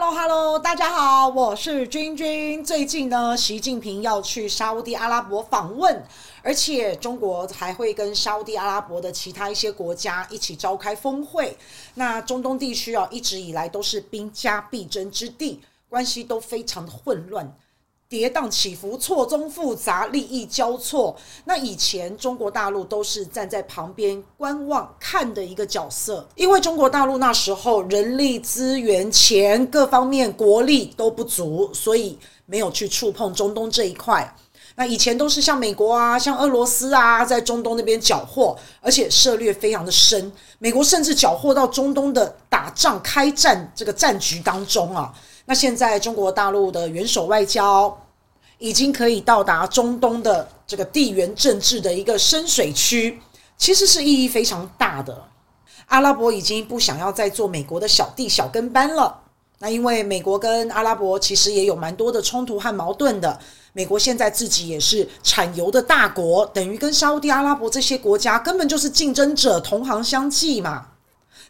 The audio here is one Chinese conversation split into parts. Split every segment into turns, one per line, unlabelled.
Hello Hello，大家好，我是君君。最近呢，习近平要去沙乌地阿拉伯访问，而且中国还会跟沙乌地阿拉伯的其他一些国家一起召开峰会。那中东地区啊，一直以来都是兵家必争之地，关系都非常的混乱。跌宕起伏，错综复杂，利益交错。那以前中国大陆都是站在旁边观望看的一个角色，因为中国大陆那时候人力资源、钱各方面国力都不足，所以没有去触碰中东这一块。那以前都是像美国啊、像俄罗斯啊，在中东那边缴获，而且涉略非常的深。美国甚至缴获到中东的打仗、开战这个战局当中啊。那现在中国大陆的元首外交已经可以到达中东的这个地缘政治的一个深水区，其实是意义非常大的。阿拉伯已经不想要再做美国的小弟小跟班了。那因为美国跟阿拉伯其实也有蛮多的冲突和矛盾的。美国现在自己也是产油的大国，等于跟沙乌地阿拉伯这些国家根本就是竞争者，同行相忌嘛。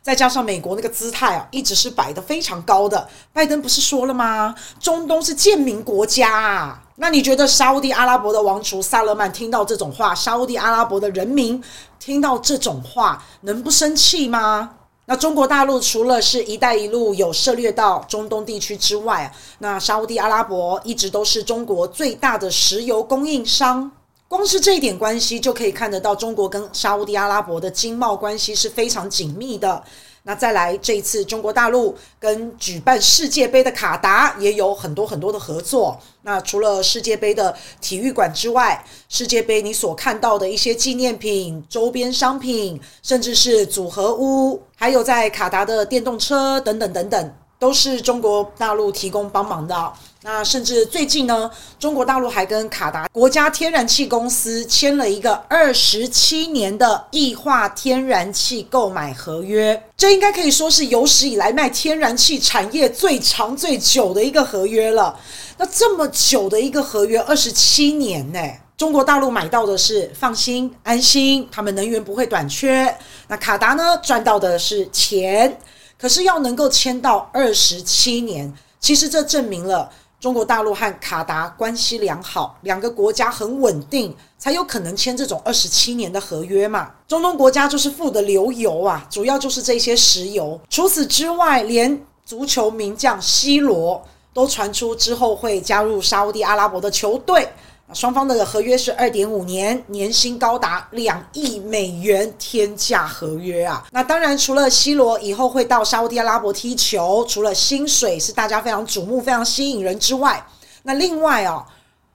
再加上美国那个姿态啊，一直是摆得非常高的。拜登不是说了吗？中东是贱民国家啊。那你觉得沙乌地阿拉伯的王储萨勒曼听到这种话，沙乌地阿拉伯的人民听到这种话，能不生气吗？那中国大陆除了是一带一路有涉猎到中东地区之外啊，那沙乌地阿拉伯一直都是中国最大的石油供应商。光是这一点关系，就可以看得到中国跟沙乌地阿拉伯的经贸关系是非常紧密的。那再来这一次，中国大陆跟举办世界杯的卡达也有很多很多的合作。那除了世界杯的体育馆之外，世界杯你所看到的一些纪念品、周边商品，甚至是组合屋，还有在卡达的电动车等等等等。都是中国大陆提供帮忙的。那甚至最近呢，中国大陆还跟卡达国家天然气公司签了一个二十七年的液化天然气购买合约。这应该可以说是有史以来卖天然气产业最长最久的一个合约了。那这么久的一个合约，二十七年呢，中国大陆买到的是放心安心，他们能源不会短缺。那卡达呢，赚到的是钱。可是要能够签到二十七年，其实这证明了中国大陆和卡达关系良好，两个国家很稳定，才有可能签这种二十七年的合约嘛。中东国家就是富得流油啊，主要就是这些石油。除此之外，连足球名将 C 罗都传出之后会加入沙乌地阿拉伯的球队。双方的合约是二点五年，年薪高达两亿美元，天价合约啊！那当然，除了 C 罗以后会到沙乌地阿拉伯踢球，除了薪水是大家非常瞩目、非常吸引人之外，那另外啊，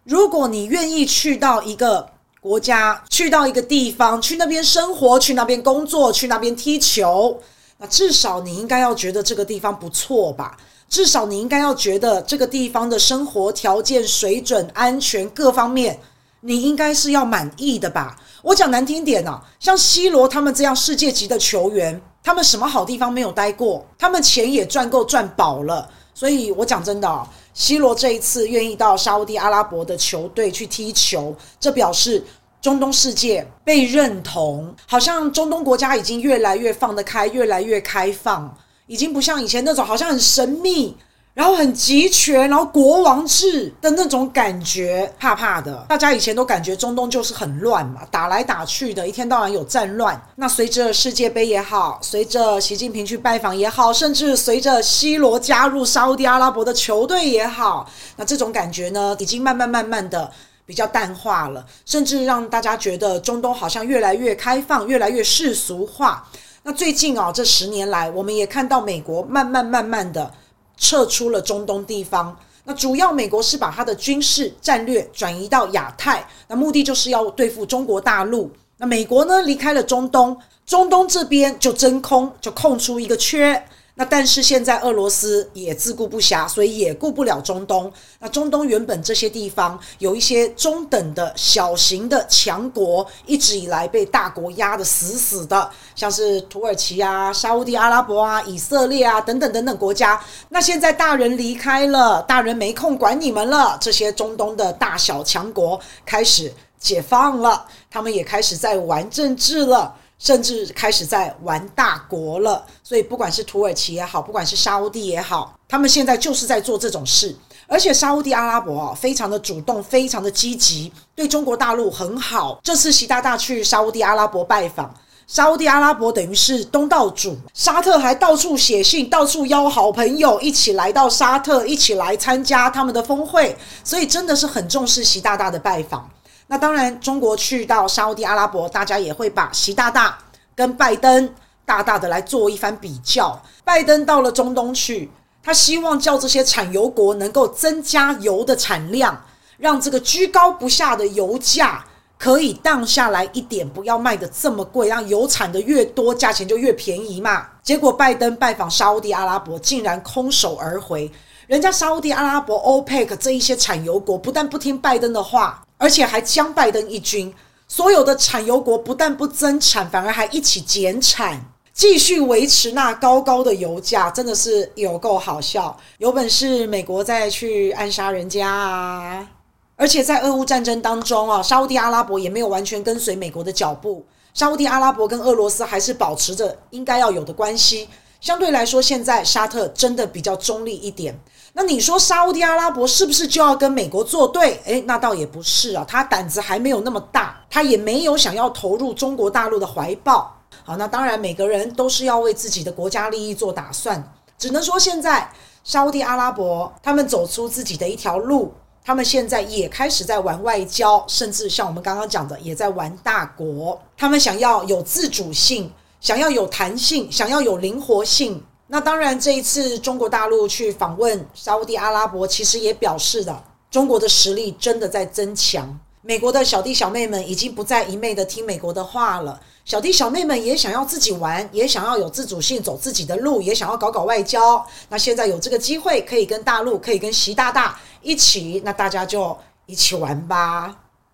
如果你愿意去到一个国家、去到一个地方、去那边生活、去那边工作、去那边踢球，那至少你应该要觉得这个地方不错吧？至少你应该要觉得这个地方的生活条件、水准、安全各方面，你应该是要满意的吧？我讲难听点啊，像 C 罗他们这样世界级的球员，他们什么好地方没有待过？他们钱也赚够赚饱了。所以我讲真的啊，C 罗这一次愿意到沙乌地阿拉伯的球队去踢球，这表示中东世界被认同，好像中东国家已经越来越放得开，越来越开放。已经不像以前那种好像很神秘，然后很集权，然后国王制的那种感觉，怕怕的。大家以前都感觉中东就是很乱嘛，打来打去的，一天到晚有战乱。那随着世界杯也好，随着习近平去拜访也好，甚至随着 C 罗加入沙乌地阿拉伯的球队也好，那这种感觉呢，已经慢慢慢慢的比较淡化了，甚至让大家觉得中东好像越来越开放，越来越世俗化。那最近啊，这十年来，我们也看到美国慢慢慢慢的撤出了中东地方。那主要美国是把它的军事战略转移到亚太，那目的就是要对付中国大陆。那美国呢，离开了中东，中东这边就真空，就空出一个缺。那但是现在俄罗斯也自顾不暇，所以也顾不了中东。那中东原本这些地方有一些中等的小型的强国，一直以来被大国压得死死的，像是土耳其啊、沙乌地阿拉伯啊、以色列啊等等等等国家。那现在大人离开了，大人没空管你们了，这些中东的大小强国开始解放了，他们也开始在玩政治了。甚至开始在玩大国了。所以不管是土耳其也好，不管是沙乌地也好，他们现在就是在做这种事。而且沙乌地阿拉伯啊，非常的主动，非常的积极，对中国大陆很好。这次习大大去沙乌地阿拉伯拜访。沙乌地阿拉伯等于是东道主，沙特还到处写信，到处邀好朋友一起来到沙特，一起来参加他们的峰会，所以真的是很重视习大大的拜访。那当然，中国去到沙乌地阿拉伯，大家也会把习大大跟拜登大大的来做一番比较。拜登到了中东去，他希望叫这些产油国能够增加油的产量，让这个居高不下的油价。可以降下来一点，不要卖得这么贵，让油产的越多，价钱就越便宜嘛。结果拜登拜访沙乌地阿拉伯，竟然空手而回。人家沙乌地阿拉伯、OPEC 这一些产油国不但不听拜登的话，而且还将拜登一军。所有的产油国不但不增产，反而还一起减产，继续维持那高高的油价，真的是有够好笑。有本事美国再去暗杀人家啊！而且在俄乌战争当中啊，沙乌地阿拉伯也没有完全跟随美国的脚步。沙乌地阿拉伯跟俄罗斯还是保持着应该要有的关系。相对来说，现在沙特真的比较中立一点。那你说沙乌地阿拉伯是不是就要跟美国作对？诶，那倒也不是啊，他胆子还没有那么大，他也没有想要投入中国大陆的怀抱。好，那当然每个人都是要为自己的国家利益做打算。只能说现在沙乌地阿拉伯他们走出自己的一条路。他们现在也开始在玩外交，甚至像我们刚刚讲的，也在玩大国。他们想要有自主性，想要有弹性，想要有灵活性。那当然，这一次中国大陆去访问沙乌地阿拉伯，其实也表示了中国的实力真的在增强。美国的小弟小妹们已经不再一昧的听美国的话了，小弟小妹们也想要自己玩，也想要有自主性，走自己的路，也想要搞搞外交。那现在有这个机会，可以跟大陆，可以跟习大大一起，那大家就一起玩吧。